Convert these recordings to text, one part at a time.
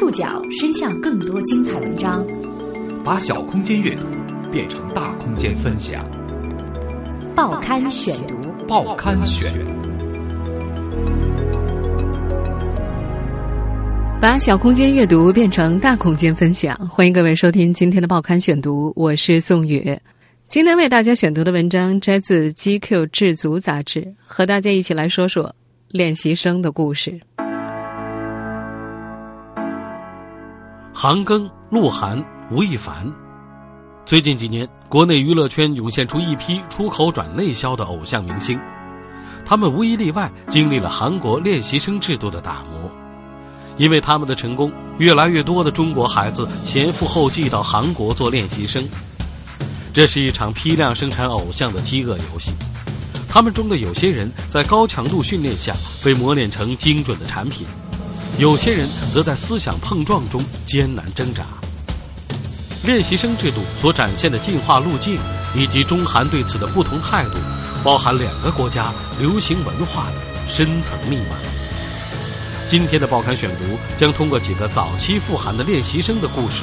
触角伸向更多精彩文章，把小空间阅读变成大空间分享。报刊选读，报刊选。把小空间阅读变成大空间分享，欢迎各位收听今天的报刊选读，我是宋宇。今天为大家选读的文章摘自《GQ 智足》杂志，和大家一起来说说练习生的故事。韩庚、鹿晗、吴亦凡，最近几年，国内娱乐圈涌现出一批出口转内销的偶像明星，他们无一例外经历了韩国练习生制度的打磨。因为他们的成功，越来越多的中国孩子前赴后继到韩国做练习生。这是一场批量生产偶像的饥饿游戏。他们中的有些人在高强度训练下被磨练成精准的产品。有些人则在思想碰撞中艰难挣扎。练习生制度所展现的进化路径，以及中韩对此的不同态度，包含两个国家流行文化的深层密码。今天的报刊选读将通过几个早期赴韩的练习生的故事，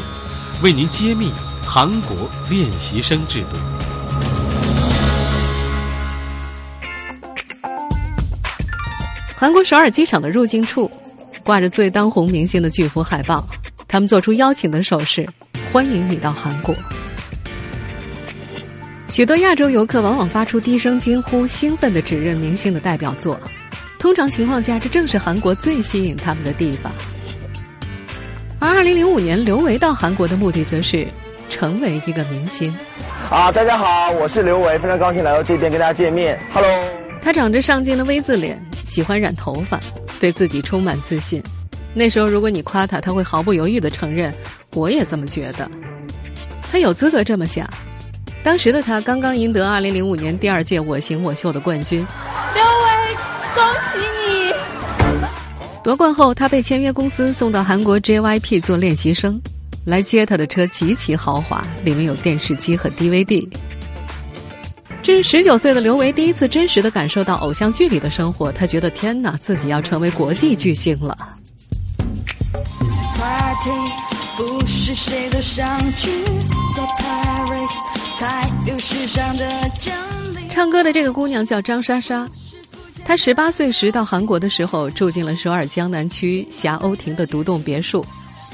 为您揭秘韩国练习生制度。韩国首尔机场的入境处。挂着最当红明星的巨幅海报，他们做出邀请的手势，欢迎你到韩国。许多亚洲游客往往发出低声惊呼，兴奋的指认明星的代表作。通常情况下，这正是韩国最吸引他们的地方。而二零零五年，刘维到韩国的目的则是成为一个明星。啊，大家好，我是刘维，非常高兴来到这边跟大家见面。Hello，他长着上镜的 V 字脸，喜欢染头发。对自己充满自信，那时候如果你夸他，他会毫不犹豫的承认：“我也这么觉得。”他有资格这么想。当时的他刚刚赢得2005年第二届《我行我秀》的冠军。刘伟，恭喜你！夺冠后，他被签约公司送到韩国 JYP 做练习生，来接他的车极其豪华，里面有电视机和 DVD。这是十九岁的刘维第一次真实的感受到偶像剧里的生活，他觉得天哪，自己要成为国际巨星了。唱歌的这个姑娘叫张莎莎，她十八岁时到韩国的时候，住进了首尔江南区霞欧亭的独栋别墅，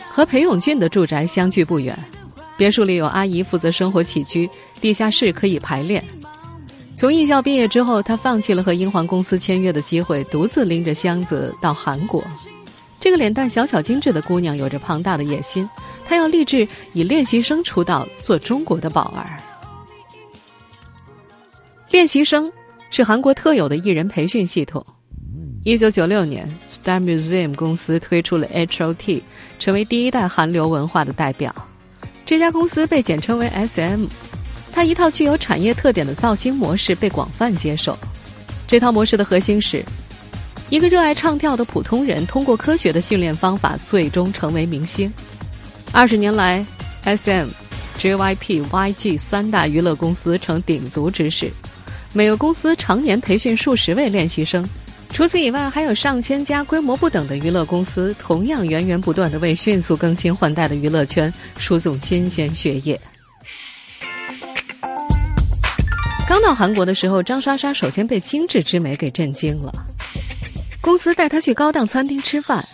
和裴勇俊的住宅相距不远。别墅里有阿姨负责生活起居，地下室可以排练。从艺校毕业之后，他放弃了和英皇公司签约的机会，独自拎着箱子到韩国。这个脸蛋小巧精致的姑娘有着庞大的野心，她要立志以练习生出道，做中国的宝儿。练习生是韩国特有的艺人培训系统。一九九六年，Star Museum 公司推出了 H.O.T，成为第一代韩流文化的代表。这家公司被简称为 S.M。它一套具有产业特点的造星模式被广泛接受。这套模式的核心是，一个热爱唱跳的普通人通过科学的训练方法，最终成为明星。二十年来，S.M、J.Y.P、Y.G 三大娱乐公司成鼎足之势，每个公司常年培训数十位练习生。除此以外，还有上千家规模不等的娱乐公司，同样源源不断的为迅速更新换代的娱乐圈输送新鲜血液。刚到韩国的时候，张莎莎首先被精致之美给震惊了。公司带她去高档餐厅吃饭，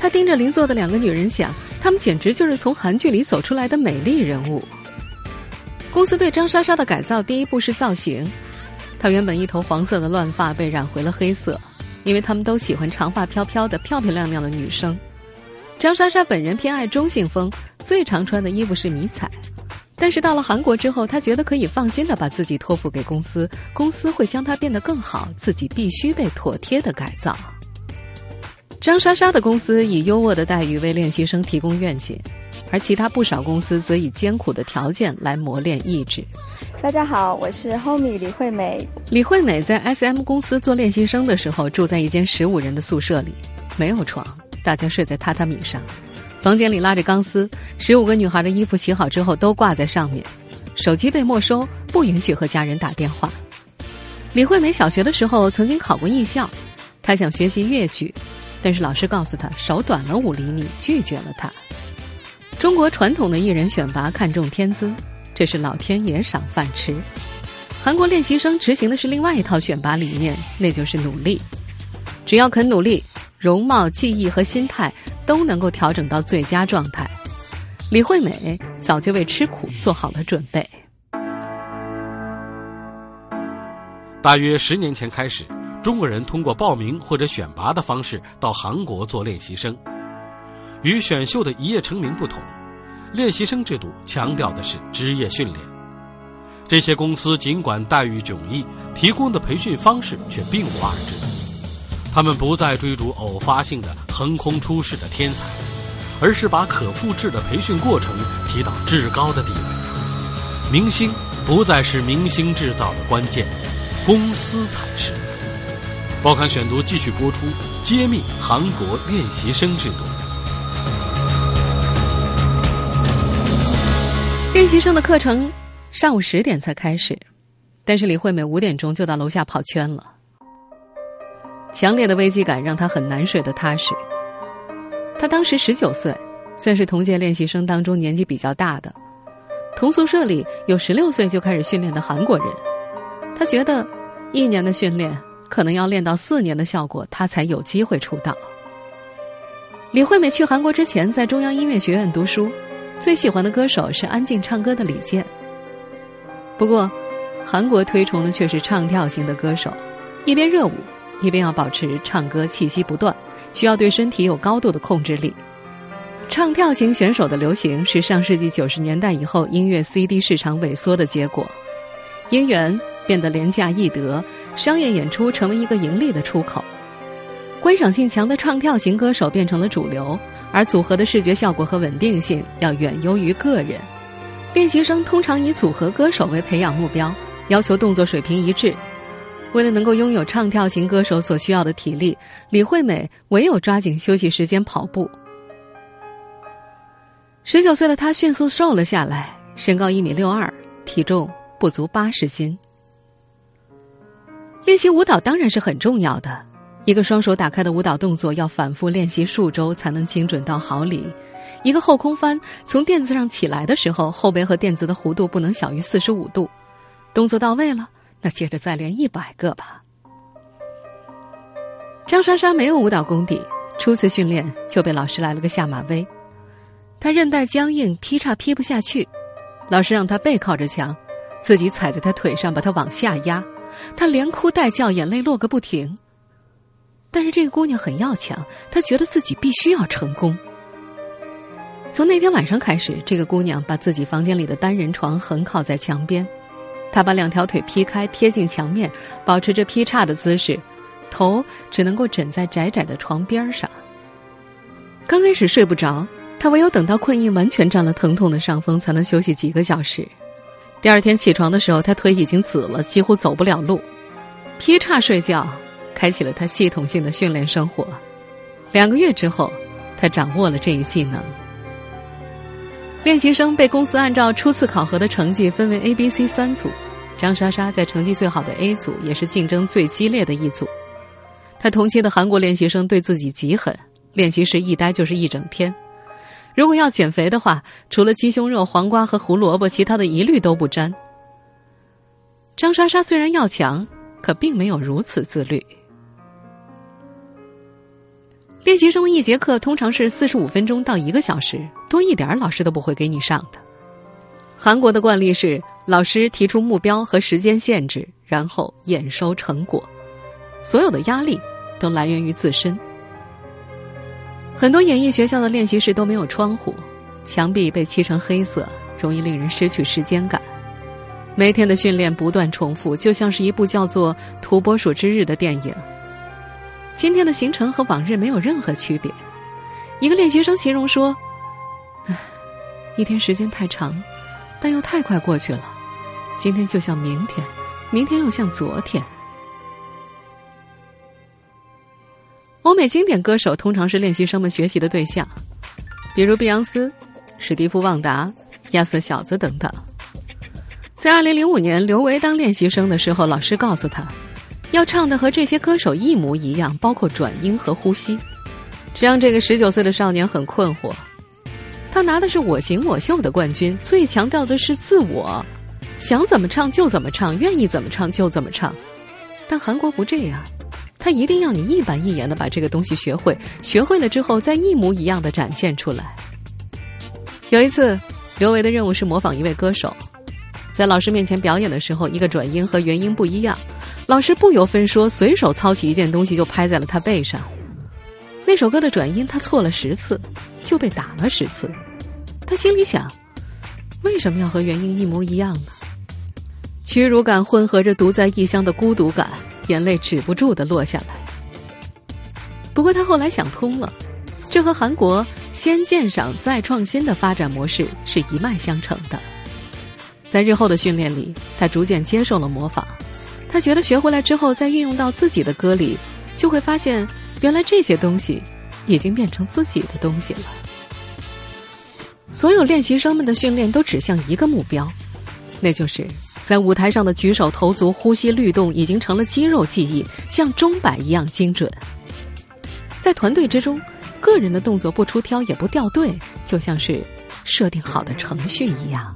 她盯着邻座的两个女人想，她们简直就是从韩剧里走出来的美丽人物。公司对张莎莎的改造，第一步是造型。她原本一头黄色的乱发被染回了黑色，因为他们都喜欢长发飘飘的、漂漂亮亮的女生。张莎莎本人偏爱中性风，最常穿的衣服是迷彩。但是到了韩国之后，他觉得可以放心的把自己托付给公司，公司会将他变得更好，自己必须被妥帖的改造。张莎莎的公司以优渥的待遇为练习生提供愿景，而其他不少公司则以艰苦的条件来磨练意志。大家好，我是 Homie 李惠美。李惠美在 SM 公司做练习生的时候，住在一间十五人的宿舍里，没有床，大家睡在榻榻米上。房间里拉着钢丝，十五个女孩的衣服洗好之后都挂在上面，手机被没收，不允许和家人打电话。李惠美小学的时候曾经考过艺校，她想学习越剧，但是老师告诉她手短了五厘米，拒绝了她。中国传统的艺人选拔看重天资，这是老天爷赏饭吃。韩国练习生执行的是另外一套选拔理念，那就是努力。只要肯努力，容貌、技艺和心态都能够调整到最佳状态。李惠美早就为吃苦做好了准备。大约十年前开始，中国人通过报名或者选拔的方式到韩国做练习生。与选秀的一夜成名不同，练习生制度强调的是职业训练。这些公司尽管待遇迥异，提供的培训方式却并无二致。他们不再追逐偶发性的横空出世的天才，而是把可复制的培训过程提到至高的地位。明星不再是明星制造的关键，公司才是。报刊选读继续播出，揭秘韩国练习生制度。练习生的课程上午十点才开始，但是李惠美五点钟就到楼下跑圈了。强烈的危机感让他很难睡得踏实。他当时十九岁，算是同届练习生当中年纪比较大的。同宿舍里有十六岁就开始训练的韩国人，他觉得一年的训练可能要练到四年的效果，他才有机会出道。李惠美去韩国之前，在中央音乐学院读书。最喜欢的歌手是安静唱歌的李健。不过，韩国推崇的却是唱跳型的歌手，一边热舞，一边要保持唱歌气息不断，需要对身体有高度的控制力。唱跳型选手的流行是上世纪九十年代以后音乐 CD 市场萎缩的结果，音源变得廉价易得，商业演出成为一个盈利的出口，观赏性强的唱跳型歌手变成了主流。而组合的视觉效果和稳定性要远优于个人。练习生通常以组合歌手为培养目标，要求动作水平一致。为了能够拥有唱跳型歌手所需要的体力，李惠美唯有抓紧休息时间跑步。十九岁的她迅速瘦了下来，身高一米六二，体重不足八十斤。练习舞蹈当然是很重要的。一个双手打开的舞蹈动作要反复练习数周才能精准到毫厘。一个后空翻从垫子上起来的时候，后背和垫子的弧度不能小于四十五度。动作到位了，那接着再练一百个吧。张莎莎没有舞蹈功底，初次训练就被老师来了个下马威。她韧带僵硬，劈叉劈不下去，老师让她背靠着墙，自己踩在她腿上把她往下压，她连哭带叫，眼泪落个不停。但是这个姑娘很要强，她觉得自己必须要成功。从那天晚上开始，这个姑娘把自己房间里的单人床横靠在墙边，他把两条腿劈开贴近墙面，保持着劈叉的姿势，头只能够枕在窄窄的床边上。刚开始睡不着，他唯有等到困意完全占了疼痛的上风，才能休息几个小时。第二天起床的时候，他腿已经紫了，几乎走不了路。劈叉睡觉。开启了他系统性的训练生活。两个月之后，他掌握了这一技能。练习生被公司按照初次考核的成绩分为 A、B、C 三组。张莎莎在成绩最好的 A 组，也是竞争最激烈的一组。他同期的韩国练习生对自己极狠，练习时一待就是一整天。如果要减肥的话，除了鸡胸肉、黄瓜和胡萝卜，其他的一律都不沾。张莎莎虽然要强，可并没有如此自律。练习生一节课通常是四十五分钟到一个小时，多一点老师都不会给你上的。韩国的惯例是，老师提出目标和时间限制，然后验收成果。所有的压力都来源于自身。很多演艺学校的练习室都没有窗户，墙壁被漆成黑色，容易令人失去时间感。每天的训练不断重复，就像是一部叫做《土拨鼠之日》的电影。今天的行程和往日没有任何区别。一个练习生形容说：“唉，一天时间太长，但又太快过去了。今天就像明天，明天又像昨天。”欧美经典歌手通常是练习生们学习的对象，比如碧昂斯、史蒂夫·旺达、亚瑟小子等等。在二零零五年，刘维当练习生的时候，老师告诉他。要唱的和这些歌手一模一样，包括转音和呼吸。这让这个十九岁的少年很困惑。他拿的是我行我秀的冠军，最强调的是自我，想怎么唱就怎么唱，愿意怎么唱就怎么唱。但韩国不这样，他一定要你一板一眼的把这个东西学会，学会了之后再一模一样的展现出来。有一次，刘维的任务是模仿一位歌手，在老师面前表演的时候，一个转音和原音不一样，老师不由分说，随手操起一件东西就拍在了他背上。那首歌的转音他错了十次，就被打了十次。他心里想：为什么要和原音一模一样呢？屈辱感混合着独在异乡的孤独感，眼泪止不住的落下来。不过他后来想通了，这和韩国先鉴赏再创新的发展模式是一脉相承的。在日后的训练里，他逐渐接受了模仿。他觉得学回来之后，再运用到自己的歌里，就会发现原来这些东西已经变成自己的东西了。所有练习生们的训练都指向一个目标，那就是在舞台上的举手投足、呼吸律动已经成了肌肉记忆，像钟摆一样精准。在团队之中，个人的动作不出挑也不掉队，就像是设定好的程序一样。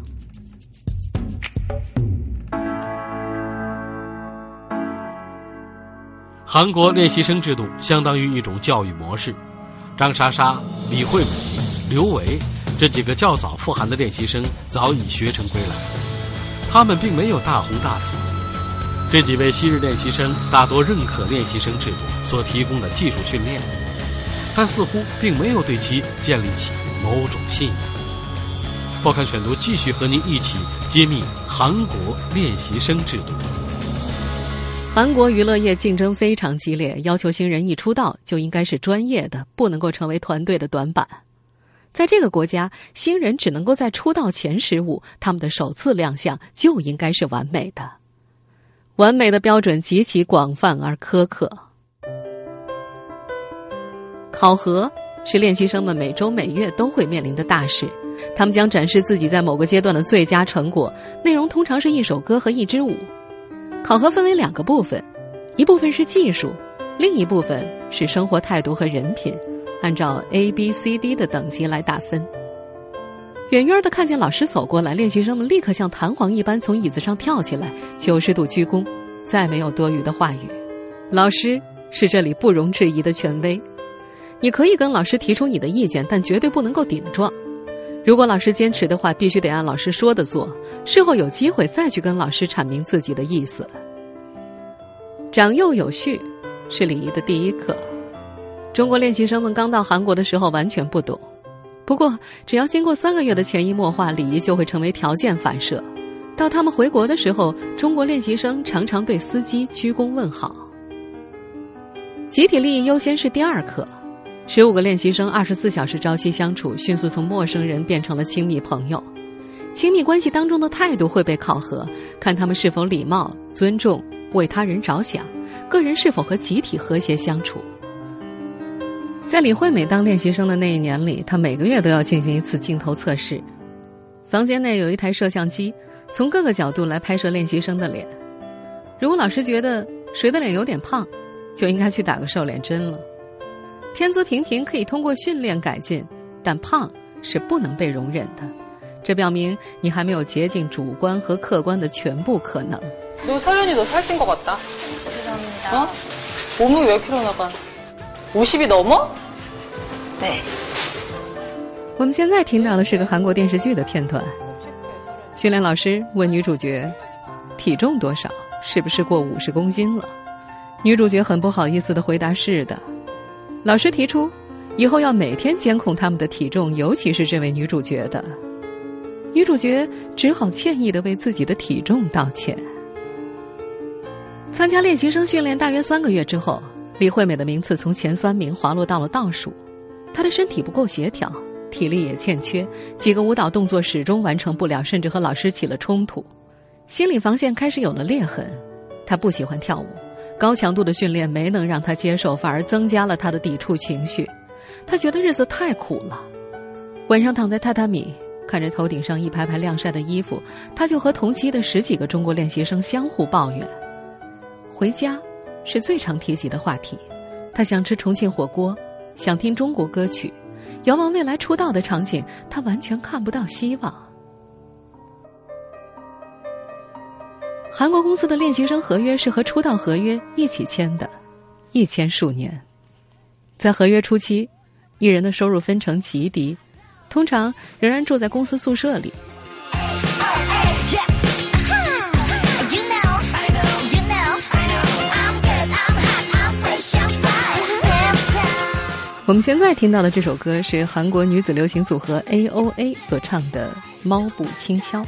韩国练习生制度相当于一种教育模式，张莎莎、李惠美、刘维。这几个较早赴韩的练习生早已学成归来，他们并没有大红大紫。这几位昔日练习生大多认可练习生制度所提供的技术训练，但似乎并没有对其建立起某种信仰。报刊选读继续和您一起揭秘韩国练习生制度。韩国娱乐业竞争非常激烈，要求新人一出道就应该是专业的，不能够成为团队的短板。在这个国家，新人只能够在出道前十五，他们的首次亮相就应该是完美的。完美的标准极其广泛而苛刻。考核是练习生们每周每月都会面临的大事，他们将展示自己在某个阶段的最佳成果，内容通常是一首歌和一支舞。考核分为两个部分，一部分是技术，另一部分是生活态度和人品。按照 A、B、C、D 的等级来打分。远远的看见老师走过来，练习生们立刻像弹簧一般从椅子上跳起来，九十度鞠躬，再没有多余的话语。老师是这里不容置疑的权威，你可以跟老师提出你的意见，但绝对不能够顶撞。如果老师坚持的话，必须得按老师说的做。事后有机会再去跟老师阐明自己的意思。长幼有序是礼仪的第一课。中国练习生们刚到韩国的时候完全不懂，不过只要经过三个月的潜移默化，礼仪就会成为条件反射。到他们回国的时候，中国练习生常常对司机鞠躬问好。集体利益优先是第二课，十五个练习生二十四小时朝夕相处，迅速从陌生人变成了亲密朋友。亲密关系当中的态度会被考核，看他们是否礼貌、尊重、为他人着想，个人是否和集体和谐相处。在李惠美当练习生的那一年里，她每个月都要进行一次镜头测试。房间内有一台摄像机，从各个角度来拍摄练习生的脸。如果老师觉得谁的脸有点胖，就应该去打个瘦脸针了。天资平平可以通过训练改进，但胖是不能被容忍的。这表明你还没有竭尽主观和客观的全部可能。너설현이너살찐것같다죄송합니다 어? 몸무게몇킬로나가五十比넘어对。我们现在听到的是个韩国电视剧的片段。训练老师问女主角：“体重多少？是不是过五十公斤了？”女主角很不好意思的回答：“是的。”老师提出，以后要每天监控他们的体重，尤其是这位女主角的。 女主角只好歉意的为自己的体重道歉。参加练习生训练大约三个月之后。李惠美的名次从前三名滑落到了倒数，她的身体不够协调，体力也欠缺，几个舞蹈动作始终完成不了，甚至和老师起了冲突，心理防线开始有了裂痕。她不喜欢跳舞，高强度的训练没能让她接受，反而增加了她的抵触情绪。她觉得日子太苦了，晚上躺在榻榻米，看着头顶上一排排晾晒的衣服，他就和同期的十几个中国练习生相互抱怨。回家。是最常提及的话题。他想吃重庆火锅，想听中国歌曲，遥望未来出道的场景，他完全看不到希望。韩国公司的练习生合约是和出道合约一起签的，一签数年。在合约初期，艺人的收入分成极低，通常仍然住在公司宿舍里。我们现在听到的这首歌是韩国女子流行组合 A.O.A 所唱的《猫步轻敲》。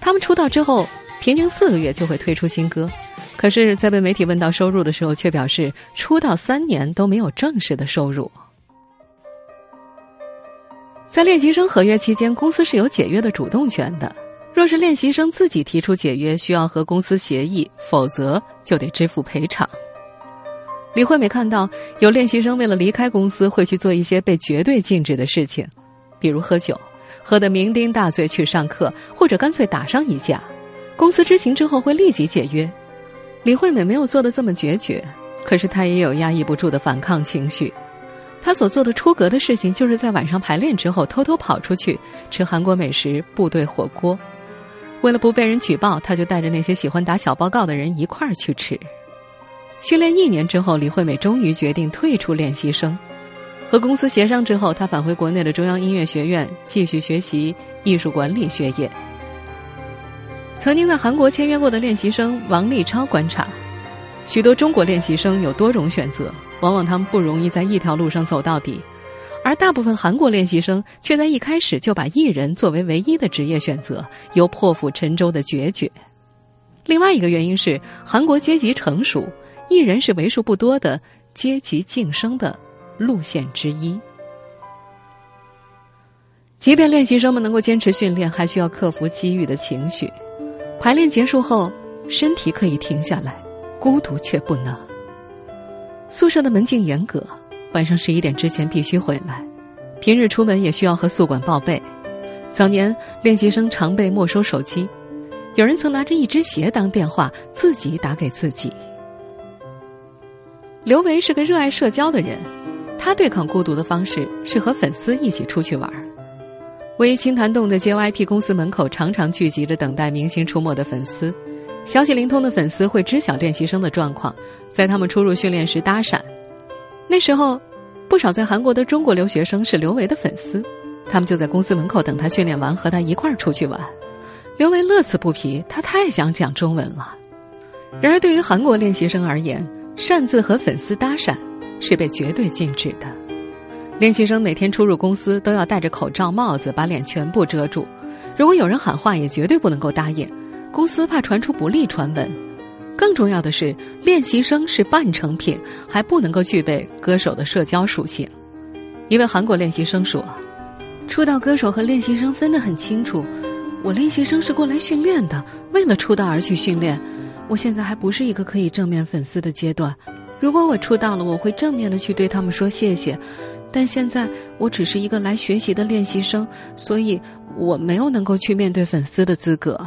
他们出道之后，平均四个月就会推出新歌，可是，在被媒体问到收入的时候，却表示出道三年都没有正式的收入。在练习生合约期间，公司是有解约的主动权的。若是练习生自己提出解约，需要和公司协议，否则就得支付赔偿。李惠美看到有练习生为了离开公司，会去做一些被绝对禁止的事情，比如喝酒，喝得酩酊大醉去上课，或者干脆打上一架。公司知情之后会立即解约。李惠美没有做的这么决绝，可是她也有压抑不住的反抗情绪。她所做的出格的事情，就是在晚上排练之后偷偷跑出去吃韩国美食部队火锅。为了不被人举报，她就带着那些喜欢打小报告的人一块儿去吃。训练一年之后，李惠美终于决定退出练习生。和公司协商之后，她返回国内的中央音乐学院继续学习艺术管理学业。曾经在韩国签约过的练习生王立超观察，许多中国练习生有多种选择，往往他们不容易在一条路上走到底，而大部分韩国练习生却在一开始就把艺人作为唯一的职业选择，有破釜沉舟的决绝。另外一个原因是韩国阶级成熟。艺人是为数不多的阶级晋升的路线之一。即便练习生们能够坚持训练，还需要克服机遇的情绪。排练结束后，身体可以停下来，孤独却不能。宿舍的门禁严格，晚上十一点之前必须回来。平日出门也需要和宿管报备。早年练习生常被没收手机，有人曾拿着一只鞋当电话，自己打给自己。刘维是个热爱社交的人，他对抗孤独的方式是和粉丝一起出去玩。位于青潭洞的 JYP 公司门口，常常聚集着等待明星出没的粉丝。消息灵通的粉丝会知晓练习生的状况，在他们出入训练时搭讪。那时候，不少在韩国的中国留学生是刘维的粉丝，他们就在公司门口等他训练完，和他一块儿出去玩。刘维乐此不疲，他太想讲中文了。然而，对于韩国练习生而言，擅自和粉丝搭讪是被绝对禁止的。练习生每天出入公司都要戴着口罩、帽子，把脸全部遮住。如果有人喊话，也绝对不能够答应。公司怕传出不利传闻。更重要的是，练习生是半成品，还不能够具备歌手的社交属性。一位韩国练习生说：“出道歌手和练习生分得很清楚。我练习生是过来训练的，为了出道而去训练。”我现在还不是一个可以正面粉丝的阶段，如果我出道了，我会正面的去对他们说谢谢。但现在我只是一个来学习的练习生，所以我没有能够去面对粉丝的资格。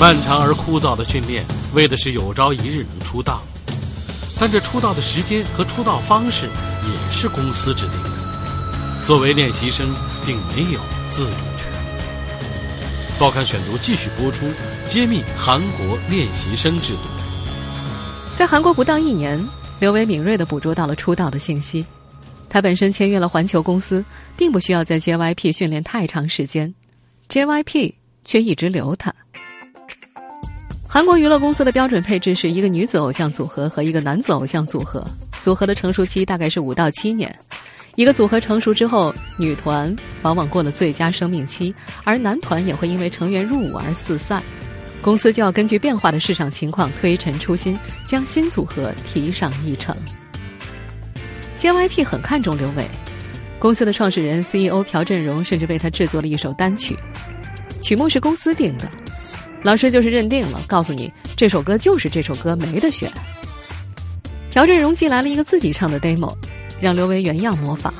漫长而枯燥的训练，为的是有朝一日能出道，但这出道的时间和出道方式也是公司制定的。作为练习生，并没有自主权。报刊选读继续播出，揭秘韩国练习生制度。在韩国不到一年，刘维敏锐的捕捉到了出道的信息。他本身签约了环球公司，并不需要在 JYP 训练太长时间，JYP 却一直留他。韩国娱乐公司的标准配置是一个女子偶像组合和一个男子偶像组合，组合的成熟期大概是五到七年。一个组合成熟之后，女团往往过了最佳生命期，而男团也会因为成员入伍而四散。公司就要根据变化的市场情况推陈出新，将新组合提上议程。JYP 很看重刘伟，公司的创始人 CEO 朴振荣甚至为他制作了一首单曲，曲目是公司定的，老师就是认定了，告诉你这首歌就是这首歌，没得选。朴振荣寄来了一个自己唱的 demo。让刘维原样模仿，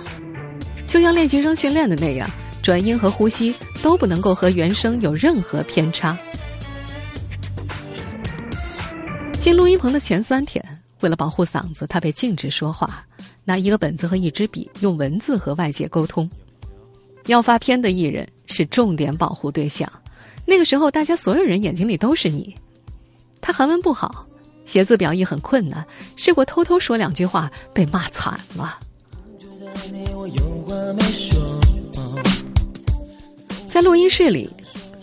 就像练习生训练的那样，转音和呼吸都不能够和原声有任何偏差。进录音棚的前三天，为了保护嗓子，他被禁止说话，拿一个本子和一支笔，用文字和外界沟通。要发片的艺人是重点保护对象，那个时候大家所有人眼睛里都是你。他韩文不好，写字表意很困难，试过偷偷说两句话，被骂惨了。在录音室里，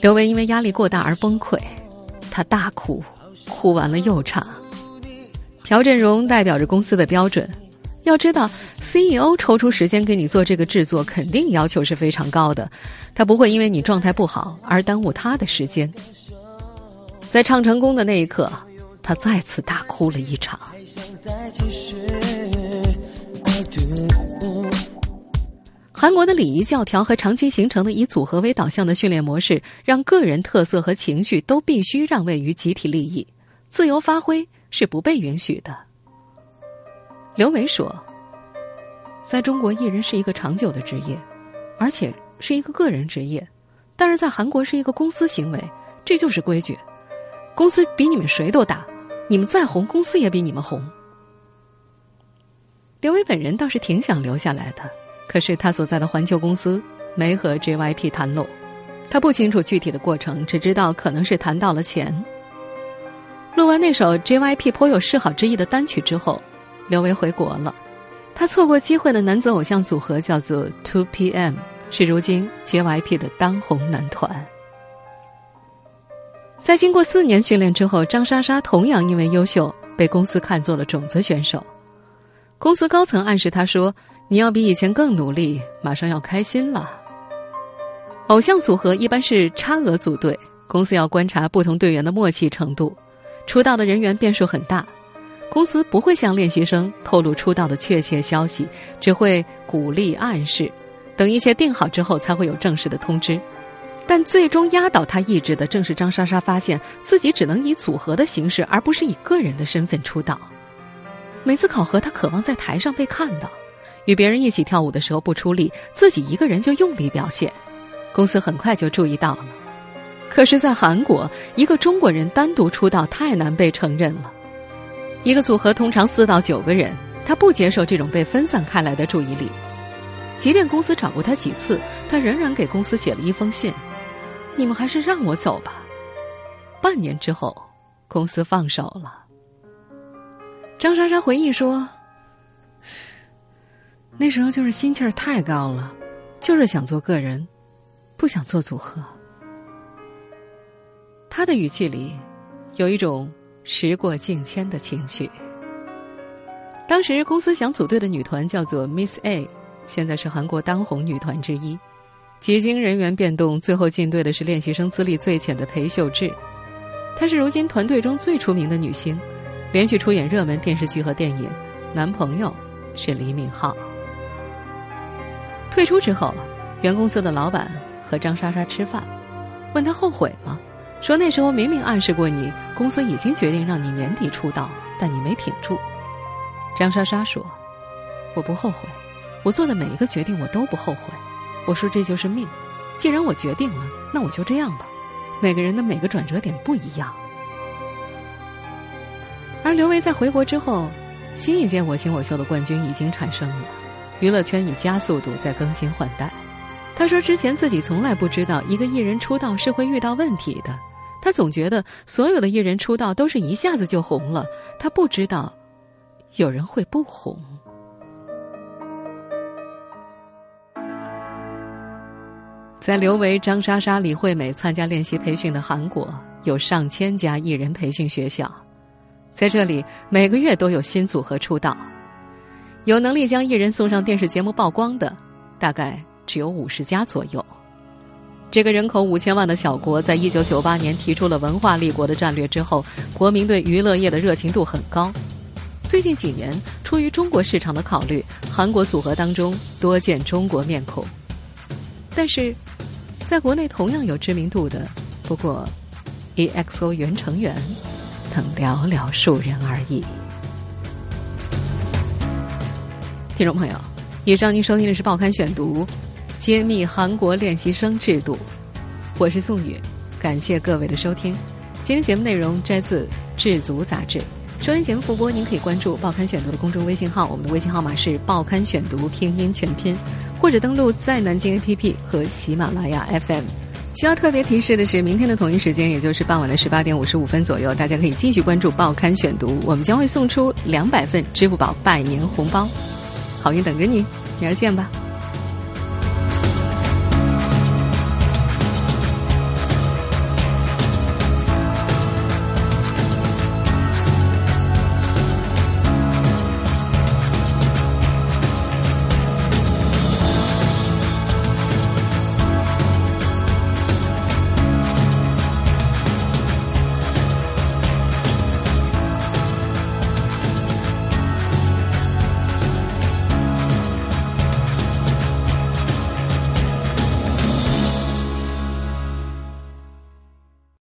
刘维因为压力过大而崩溃，他大哭，哭完了又唱。朴振荣代表着公司的标准，要知道 CEO 抽出时间给你做这个制作，肯定要求是非常高的，他不会因为你状态不好而耽误他的时间。在唱成功的那一刻，他再次大哭了一场。韩国的礼仪教条和长期形成的以组合为导向的训练模式，让个人特色和情绪都必须让位于集体利益，自由发挥是不被允许的。刘维说：“在中国，艺人是一个长久的职业，而且是一个个人职业；但是在韩国是一个公司行为，这就是规矩。公司比你们谁都大，你们再红，公司也比你们红。”刘维本人倒是挺想留下来的。可是他所在的环球公司没和 JYP 谈拢，他不清楚具体的过程，只知道可能是谈到了钱。录完那首 JYP 颇有示好之意的单曲之后，刘维回国了。他错过机会的男子偶像组合叫做 Two PM，是如今 JYP 的当红男团。在经过四年训练之后，张莎莎同样因为优秀被公司看作了种子选手。公司高层暗示他说。你要比以前更努力，马上要开心了。偶像组合一般是差额组队，公司要观察不同队员的默契程度。出道的人员变数很大，公司不会向练习生透露出道的确切消息，只会鼓励暗示，等一切定好之后才会有正式的通知。但最终压倒他意志的，正是张莎莎发现自己只能以组合的形式，而不是以个人的身份出道。每次考核，他渴望在台上被看到。与别人一起跳舞的时候不出力，自己一个人就用力表现，公司很快就注意到了。可是，在韩国，一个中国人单独出道太难被承认了。一个组合通常四到九个人，他不接受这种被分散开来的注意力。即便公司找过他几次，他仍然给公司写了一封信：“你们还是让我走吧。”半年之后，公司放手了。张莎莎回忆说。那时候就是心气儿太高了，就是想做个人，不想做组合。他的语气里有一种时过境迁的情绪。当时公司想组队的女团叫做 Miss A，现在是韩国当红女团之一。几经人员变动，最后进队的是练习生资历最浅的裴秀智。她是如今团队中最出名的女星，连续出演热门电视剧和电影。男朋友是李敏镐。退出之后，原公司的老板和张莎莎吃饭，问他后悔吗？说那时候明明暗示过你，公司已经决定让你年底出道，但你没挺住。张莎莎说：“我不后悔，我做的每一个决定我都不后悔。我说这就是命，既然我决定了，那我就这样吧。每个人的每个转折点不一样。”而刘维在回国之后，新一届我行我秀的冠军已经产生了。娱乐圈以加速度在更新换代。他说：“之前自己从来不知道一个艺人出道是会遇到问题的。他总觉得所有的艺人出道都是一下子就红了。他不知道有人会不红。”在刘维、张莎莎、李惠美参加练习培训的韩国，有上千家艺人培训学校，在这里每个月都有新组合出道。有能力将艺人送上电视节目曝光的，大概只有五十家左右。这个人口五千万的小国，在一九九八年提出了文化立国的战略之后，国民对娱乐业的热情度很高。最近几年，出于中国市场的考虑，韩国组合当中多见中国面孔。但是，在国内同样有知名度的，不过，EXO 原成员等寥寥数人而已。听众朋友，以上您收听的是《报刊选读》，揭秘韩国练习生制度。我是宋宇，感谢各位的收听。今天节目内容摘自智足杂志。收听节目复播，您可以关注《报刊选读》的公众微信号，我们的微信号码是“报刊选读”拼音全拼，或者登录在南京 APP 和喜马拉雅 FM。需要特别提示的是，明天的同一时间，也就是傍晚的十八点五十五分左右，大家可以继续关注《报刊选读》，我们将会送出两百份支付宝拜年红包，好运等着你，明儿见吧。